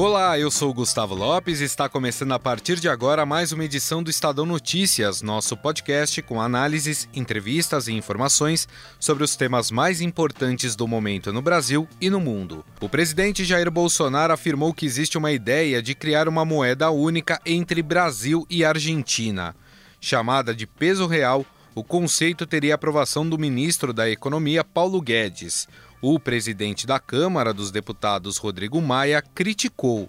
Olá, eu sou Gustavo Lopes e está começando a partir de agora mais uma edição do Estadão Notícias, nosso podcast com análises, entrevistas e informações sobre os temas mais importantes do momento no Brasil e no mundo. O presidente Jair Bolsonaro afirmou que existe uma ideia de criar uma moeda única entre Brasil e Argentina. Chamada de peso real, o conceito teria aprovação do ministro da Economia, Paulo Guedes. O presidente da Câmara dos Deputados, Rodrigo Maia, criticou.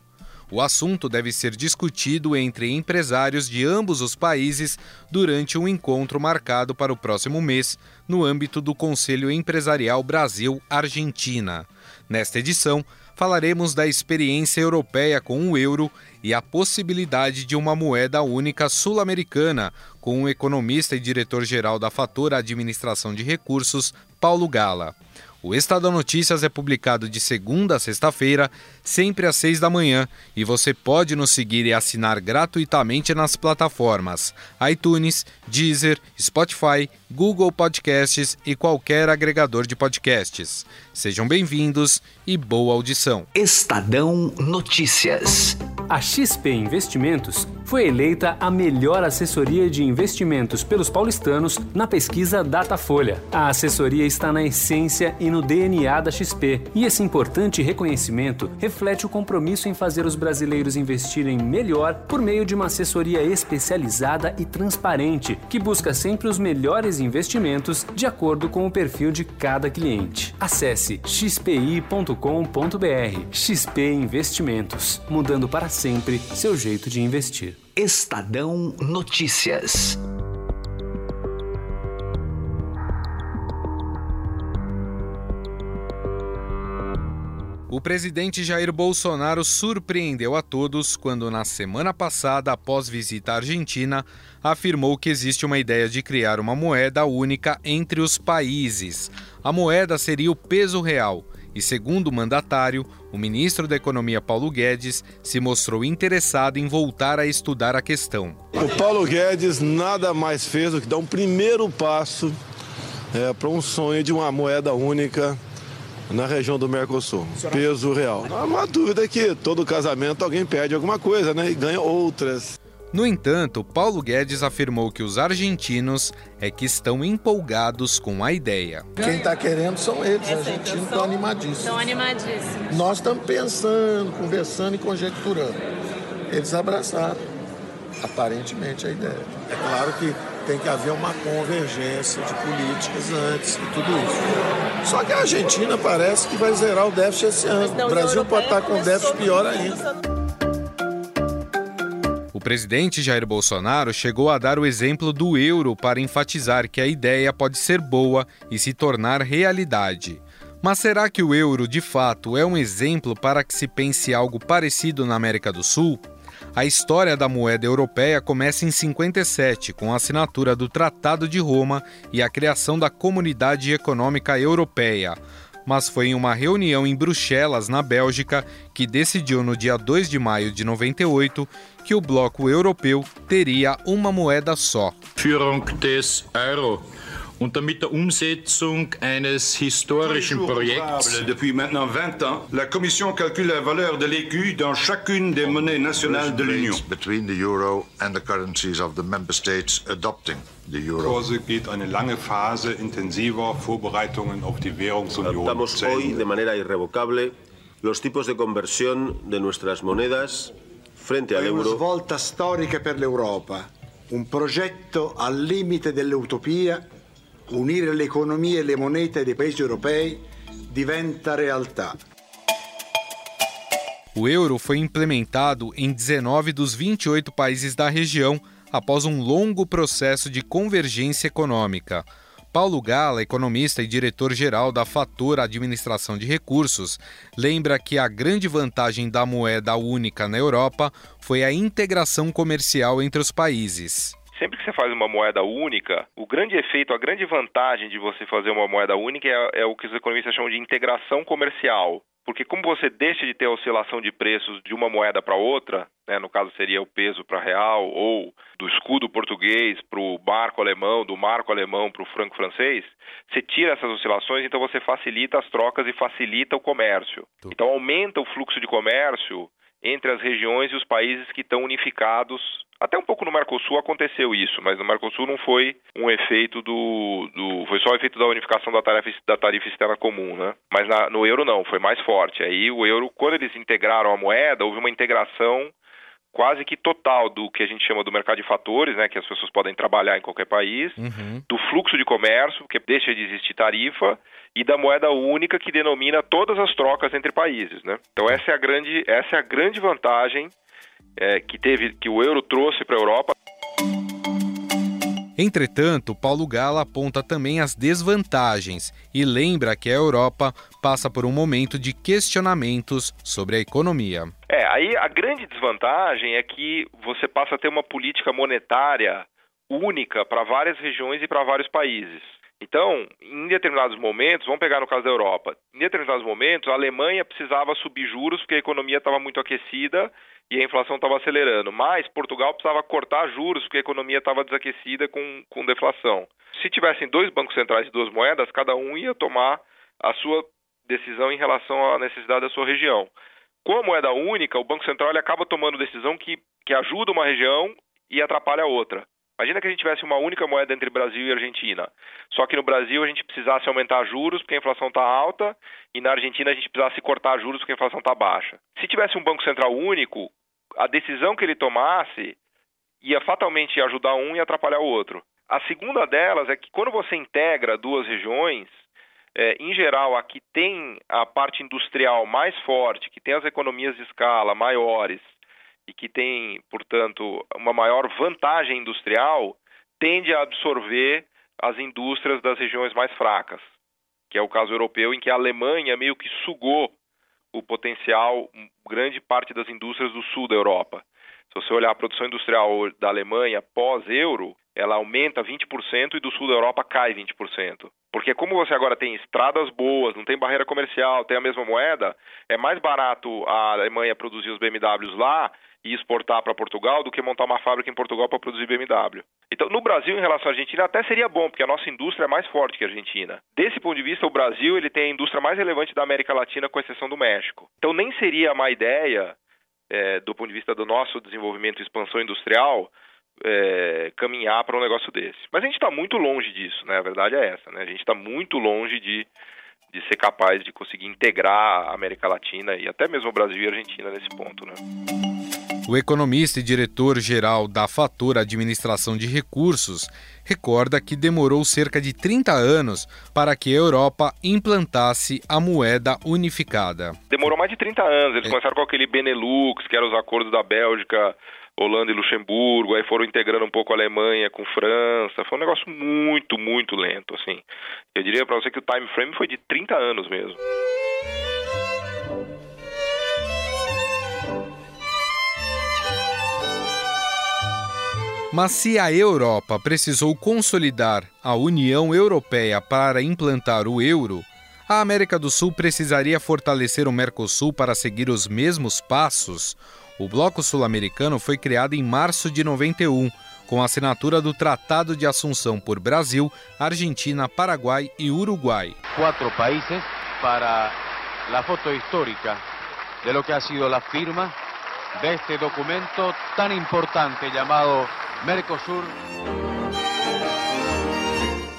O assunto deve ser discutido entre empresários de ambos os países durante um encontro marcado para o próximo mês, no âmbito do Conselho Empresarial Brasil-Argentina. Nesta edição, falaremos da experiência europeia com o euro e a possibilidade de uma moeda única sul-americana, com o economista e diretor-geral da Fator Administração de Recursos, Paulo Gala. O Estadão Notícias é publicado de segunda a sexta-feira, sempre às seis da manhã, e você pode nos seguir e assinar gratuitamente nas plataformas iTunes, Deezer, Spotify, Google Podcasts e qualquer agregador de podcasts. Sejam bem-vindos e boa audição. Estadão Notícias. A XP Investimentos foi eleita a melhor assessoria de investimentos pelos paulistanos na pesquisa Datafolha. A assessoria está na essência e no DNA da XP, e esse importante reconhecimento reflete o compromisso em fazer os brasileiros investirem melhor por meio de uma assessoria especializada e transparente, que busca sempre os melhores investimentos de acordo com o perfil de cada cliente. Acesse xpi.com.br. XP Investimentos, mudando para sempre seu jeito de investir. Estadão Notícias. O presidente Jair Bolsonaro surpreendeu a todos quando, na semana passada, após visita à Argentina, afirmou que existe uma ideia de criar uma moeda única entre os países. A moeda seria o peso real. E, segundo o mandatário, o ministro da Economia Paulo Guedes se mostrou interessado em voltar a estudar a questão. O Paulo Guedes nada mais fez do que dar um primeiro passo é, para um sonho de uma moeda única na região do Mercosul. Peso real. Não há uma dúvida que todo casamento alguém perde alguma coisa, né? E ganha outras. No entanto, Paulo Guedes afirmou que os argentinos é que estão empolgados com a ideia. Quem está querendo são eles, os argentinos estão animadíssimos. Estão animadíssimos. Nós estamos pensando, conversando e conjecturando. Eles abraçaram, aparentemente, a ideia. É claro que tem que haver uma convergência de políticas antes e tudo isso. Só que a Argentina parece que vai zerar o déficit esse ano. O Brasil pode estar com déficit pior ainda. O presidente Jair Bolsonaro chegou a dar o exemplo do euro para enfatizar que a ideia pode ser boa e se tornar realidade. Mas será que o euro de fato é um exemplo para que se pense algo parecido na América do Sul? A história da moeda europeia começa em 57, com a assinatura do Tratado de Roma e a criação da Comunidade Econômica Europeia. Mas foi em uma reunião em Bruxelas, na Bélgica, que decidiu no dia 2 de maio de 98 que o bloco europeu teria uma moeda só. Führung des Euro und damit der Umsetzung eines historischen Projekts. Depuis maintenant 20 ans, la Commission calcule la valeur de l'écu dans chacune des monnaies nationales de l'Union. Between the euro and the currencies of the member states adopting the euro. Kurse geht eine lange Phase intensiver Vorbereitungen auf die Währungsunion. Adoptamos hoy de manera irrevocable los tipos de conversión de nuestras monedas frente al È una svolta storica per l'Europa, un progetto al limite dell'utopia, unire le economie e le monete dei paesi europei diventa realtà. O euro foi implementado em 19 dos 28 países da região após um longo processo de convergência econômica. Paulo Gala, economista e diretor-geral da Fator Administração de Recursos, lembra que a grande vantagem da moeda única na Europa foi a integração comercial entre os países. Sempre que você faz uma moeda única, o grande efeito, a grande vantagem de você fazer uma moeda única é, é o que os economistas chamam de integração comercial. Porque como você deixa de ter oscilação de preços de uma moeda para outra, né, no caso seria o peso para real ou do escudo português para o marco alemão, do marco alemão para o franco francês, você tira essas oscilações, então você facilita as trocas e facilita o comércio. Então aumenta o fluxo de comércio entre as regiões e os países que estão unificados. Até um pouco no Mercosul aconteceu isso, mas no Mercosul não foi um efeito do. do foi só o efeito da unificação da tarifa, da tarifa externa comum, né? Mas na, no euro não, foi mais forte. Aí o euro, quando eles integraram a moeda, houve uma integração quase que total do que a gente chama do mercado de fatores, né, que as pessoas podem trabalhar em qualquer país, uhum. do fluxo de comércio, que deixa de existir tarifa, e da moeda única que denomina todas as trocas entre países, né? Então essa é a grande, essa é a grande vantagem é, que teve, que o euro trouxe para a Europa. Entretanto, Paulo Gala aponta também as desvantagens e lembra que a Europa passa por um momento de questionamentos sobre a economia. É, aí a grande desvantagem é que você passa a ter uma política monetária única para várias regiões e para vários países. Então, em determinados momentos, vamos pegar no caso da Europa, em determinados momentos a Alemanha precisava subir juros porque a economia estava muito aquecida e a inflação estava acelerando, mas Portugal precisava cortar juros porque a economia estava desaquecida com, com deflação. Se tivessem dois bancos centrais e duas moedas, cada um ia tomar a sua decisão em relação à necessidade da sua região. Com a moeda única, o Banco Central ele acaba tomando decisão que, que ajuda uma região e atrapalha a outra. Imagina que a gente tivesse uma única moeda entre Brasil e Argentina. Só que no Brasil a gente precisasse aumentar juros porque a inflação está alta e na Argentina a gente precisasse cortar juros porque a inflação está baixa. Se tivesse um Banco Central único, a decisão que ele tomasse ia fatalmente ajudar um e atrapalhar o outro. A segunda delas é que quando você integra duas regiões, é, em geral, a que tem a parte industrial mais forte, que tem as economias de escala maiores, e que tem, portanto, uma maior vantagem industrial, tende a absorver as indústrias das regiões mais fracas, que é o caso europeu, em que a Alemanha meio que sugou o potencial, grande parte das indústrias do sul da Europa. Se você olhar a produção industrial da Alemanha pós-euro, ela aumenta 20% e do sul da Europa cai 20%. Porque como você agora tem estradas boas, não tem barreira comercial, tem a mesma moeda, é mais barato a Alemanha produzir os BMWs lá e exportar para Portugal do que montar uma fábrica em Portugal para produzir BMW. Então, no Brasil, em relação à Argentina, até seria bom, porque a nossa indústria é mais forte que a Argentina. Desse ponto de vista, o Brasil ele tem a indústria mais relevante da América Latina, com exceção do México. Então, nem seria má ideia, é, do ponto de vista do nosso desenvolvimento e expansão industrial, é, caminhar para um negócio desse. Mas a gente está muito longe disso, né? A verdade é essa, né? A gente está muito longe de, de ser capaz de conseguir integrar a América Latina e até mesmo o Brasil e a Argentina nesse ponto, né? O economista e diretor-geral da Fator Administração de Recursos recorda que demorou cerca de 30 anos para que a Europa implantasse a moeda unificada. Demorou mais de 30 anos. Eles é. começaram com aquele Benelux, que eram os acordos da Bélgica, Holanda e Luxemburgo, aí foram integrando um pouco a Alemanha com França. Foi um negócio muito, muito lento, assim. Eu diria para você que o time frame foi de 30 anos mesmo. Mas se a Europa precisou consolidar a União Europeia para implantar o euro, a América do Sul precisaria fortalecer o Mercosul para seguir os mesmos passos. O Bloco Sul-Americano foi criado em março de 91, com a assinatura do Tratado de Assunção por Brasil, Argentina, Paraguai e Uruguai. Quatro países para a foto histórica de lo que ha sido a firma deste documento tão importante chamado Mercosul.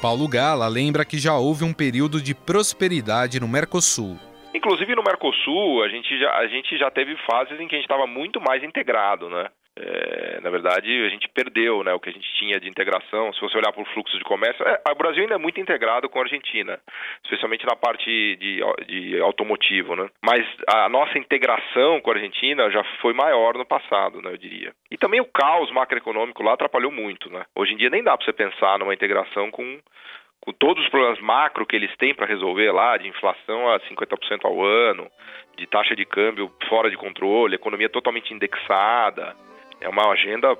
Paulo Gala lembra que já houve um período de prosperidade no Mercosul. Inclusive no Mercosul, a gente já, a gente já teve fases em que a gente estava muito mais integrado, né? É, na verdade, a gente perdeu né, o que a gente tinha de integração. Se você olhar para o fluxo de comércio, é, o Brasil ainda é muito integrado com a Argentina, especialmente na parte de, de automotivo. Né? Mas a nossa integração com a Argentina já foi maior no passado, né, eu diria. E também o caos macroeconômico lá atrapalhou muito. Né? Hoje em dia nem dá para você pensar numa integração com, com todos os problemas macro que eles têm para resolver lá, de inflação a 50% ao ano, de taxa de câmbio fora de controle, economia totalmente indexada é uma agenda,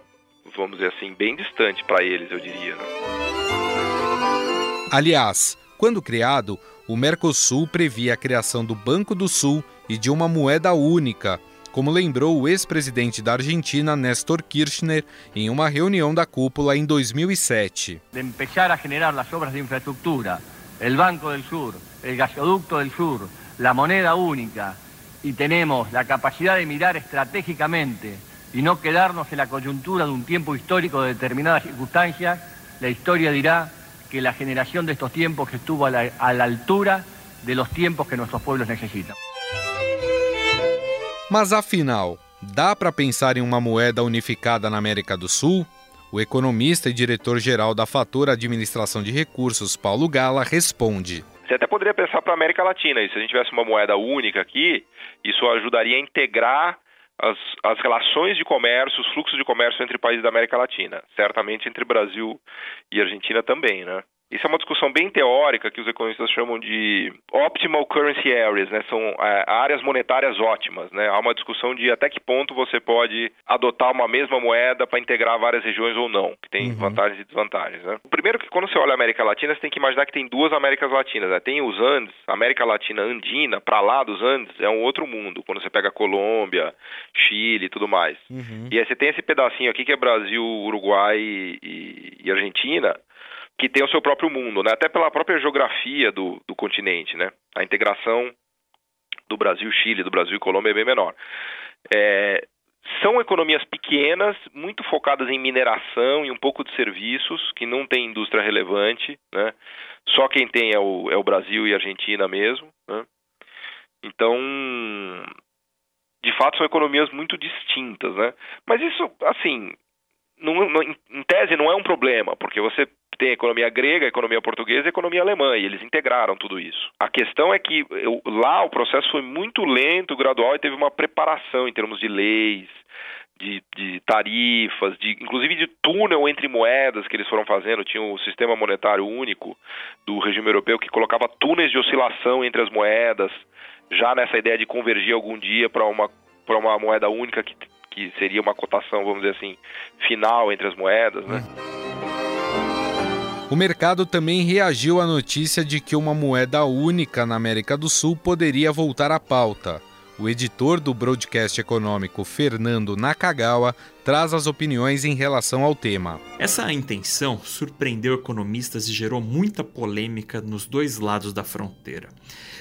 vamos dizer assim, bem distante para eles, eu diria. Né? Aliás, quando criado, o Mercosul previa a criação do Banco do Sul e de uma moeda única, como lembrou o ex-presidente da Argentina, Néstor Kirchner, em uma reunião da cúpula em 2007. De empezar a generar as obras de infraestrutura, o Banco do Sur, o Gasoducto do Sur, a moneda única, e temos a capacidade de mirar estratégicamente e não quedarnos na conjuntura de um tempo histórico de determinadas circunstâncias, a história dirá que a geração destes tempos estuvo a la, a la altura de los tiempos que nossos pueblos necessitam. Mas afinal, dá para pensar em uma moeda unificada na América do Sul? O economista e diretor-geral da Fator Administração de Recursos, Paulo Gala, responde. Você até poderia pensar para a América Latina, e se a gente tivesse uma moeda única aqui, isso ajudaria a integrar as, as relações de comércio, os fluxos de comércio entre países da América Latina. Certamente entre Brasil e Argentina também, né? Isso é uma discussão bem teórica que os economistas chamam de optimal currency areas, né? São é, áreas monetárias ótimas, né? Há uma discussão de até que ponto você pode adotar uma mesma moeda para integrar várias regiões ou não, que tem uhum. vantagens e desvantagens, né? Primeiro que quando você olha a América Latina, você tem que imaginar que tem duas Américas Latinas, né? Tem os Andes, a América Latina andina, para lá dos Andes é um outro mundo, quando você pega Colômbia, Chile e tudo mais. Uhum. E aí você tem esse pedacinho aqui que é Brasil, Uruguai e, e Argentina, que tem o seu próprio mundo, né? até pela própria geografia do, do continente. Né? A integração do Brasil, Chile, do Brasil e Colômbia é bem menor. É, são economias pequenas, muito focadas em mineração e um pouco de serviços, que não tem indústria relevante, né? Só quem tem é o, é o Brasil e a Argentina mesmo, né? Então, de fato, são economias muito distintas, né? Mas isso, assim, não, não, em tese não é um problema, porque você tem a economia grega, a economia portuguesa e a economia alemã, e eles integraram tudo isso. A questão é que eu, lá o processo foi muito lento, gradual, e teve uma preparação em termos de leis, de, de, tarifas, de, inclusive de túnel entre moedas que eles foram fazendo. Tinha o sistema monetário único do regime europeu que colocava túneis de oscilação entre as moedas, já nessa ideia de convergir algum dia para uma, uma moeda única que, que seria uma cotação, vamos dizer assim, final entre as moedas, né? O mercado também reagiu à notícia de que uma moeda única na América do Sul poderia voltar à pauta. O editor do broadcast econômico Fernando Nakagawa traz as opiniões em relação ao tema. Essa intenção surpreendeu economistas e gerou muita polêmica nos dois lados da fronteira.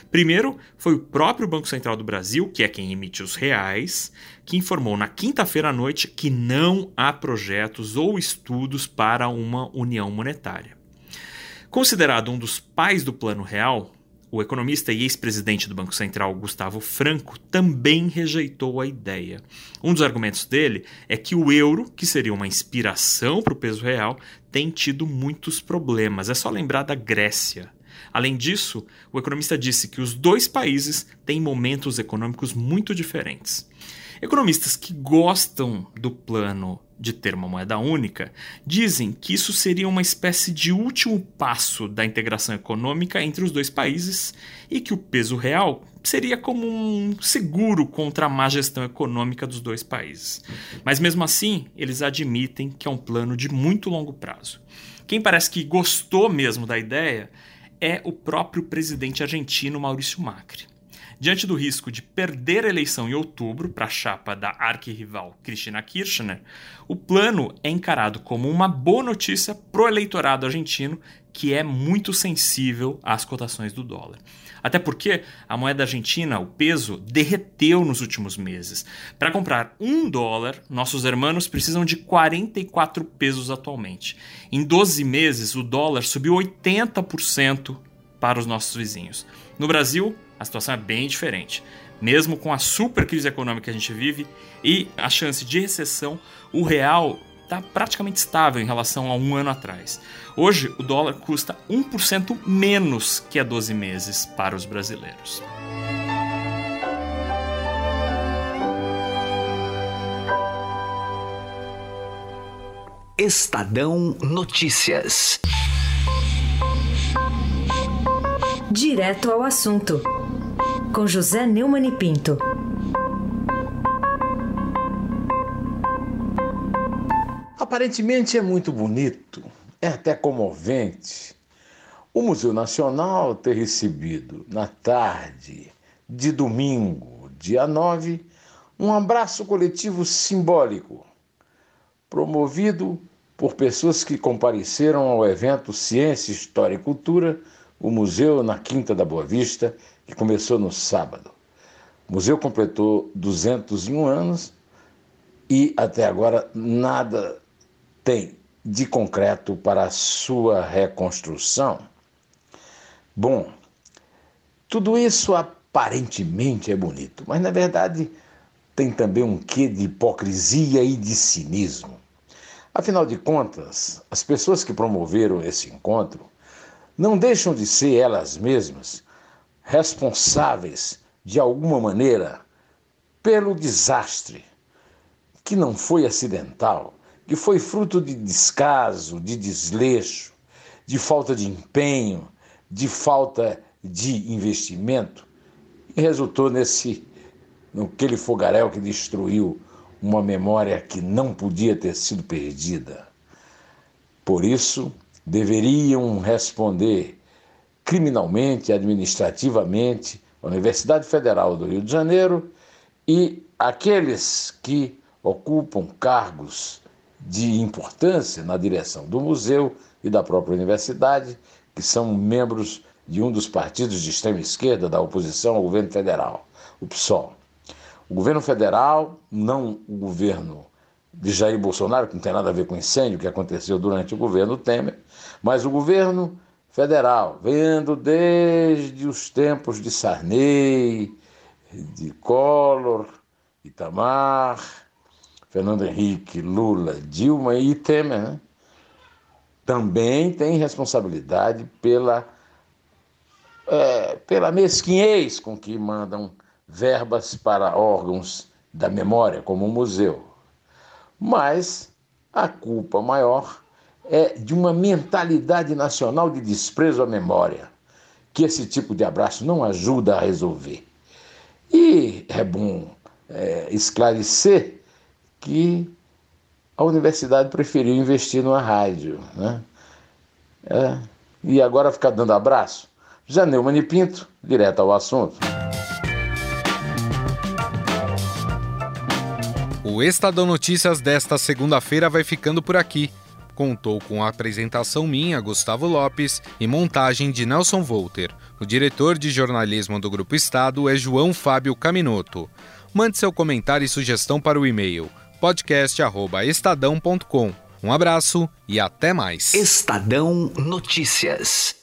Primeiro, foi o próprio Banco Central do Brasil, que é quem emite os reais, que informou na quinta-feira à noite que não há projetos ou estudos para uma união monetária. Considerado um dos pais do Plano Real, o economista e ex-presidente do Banco Central, Gustavo Franco, também rejeitou a ideia. Um dos argumentos dele é que o euro, que seria uma inspiração para o peso real, tem tido muitos problemas. É só lembrar da Grécia. Além disso, o economista disse que os dois países têm momentos econômicos muito diferentes. Economistas que gostam do plano de ter uma moeda única, dizem que isso seria uma espécie de último passo da integração econômica entre os dois países e que o peso real seria como um seguro contra a má gestão econômica dos dois países. Mas mesmo assim, eles admitem que é um plano de muito longo prazo. Quem parece que gostou mesmo da ideia é o próprio presidente argentino Maurício Macri. Diante do risco de perder a eleição em outubro para a chapa da arquirrival Cristina Kirchner, o plano é encarado como uma boa notícia pro eleitorado argentino, que é muito sensível às cotações do dólar. Até porque a moeda argentina, o peso, derreteu nos últimos meses. Para comprar um dólar, nossos hermanos precisam de 44 pesos atualmente. Em 12 meses, o dólar subiu 80% para os nossos vizinhos. No Brasil, a situação é bem diferente. Mesmo com a super crise econômica que a gente vive e a chance de recessão, o real está praticamente estável em relação a um ano atrás. Hoje, o dólar custa 1% menos que há 12 meses para os brasileiros. Estadão Notícias. Direto ao assunto com José Neumann e Pinto. Aparentemente é muito bonito, é até comovente. O Museu Nacional ter recebido na tarde de domingo, dia 9, um abraço coletivo simbólico, promovido por pessoas que compareceram ao evento Ciência, História e Cultura, o museu na Quinta da Boa Vista, que começou no sábado. O museu completou 201 anos e até agora nada tem de concreto para a sua reconstrução. Bom, tudo isso aparentemente é bonito, mas na verdade tem também um quê de hipocrisia e de cinismo. Afinal de contas, as pessoas que promoveram esse encontro não deixam de ser elas mesmas responsáveis, de alguma maneira, pelo desastre, que não foi acidental, que foi fruto de descaso, de desleixo, de falta de empenho, de falta de investimento, e resultou nesse naquele fogaréu que destruiu uma memória que não podia ter sido perdida. Por isso, deveriam responder criminalmente, administrativamente, a Universidade Federal do Rio de Janeiro e aqueles que ocupam cargos de importância na direção do museu e da própria universidade, que são membros de um dos partidos de extrema esquerda da oposição ao governo federal, o PSOL. O governo federal, não o governo de Jair Bolsonaro, que não tem nada a ver com o incêndio que aconteceu durante o governo Temer, mas o governo federal, vendo desde os tempos de Sarney, de Collor, Itamar, Fernando Henrique, Lula, Dilma e Temer, né? também tem responsabilidade pela, é, pela mesquinhez com que mandam verbas para órgãos da memória, como o museu. Mas a culpa maior é de uma mentalidade nacional de desprezo à memória, que esse tipo de abraço não ajuda a resolver. E é bom é, esclarecer que a universidade preferiu investir numa rádio. Né? É, e agora ficar dando abraço? Janeu Manipinto, direto ao assunto. O Estadão Notícias desta segunda-feira vai ficando por aqui. Contou com a apresentação minha, Gustavo Lopes, e montagem de Nelson Volter. O diretor de jornalismo do Grupo Estado é João Fábio Caminoto. Mande seu comentário e sugestão para o e-mail podcast@estadão.com. Um abraço e até mais. Estadão Notícias.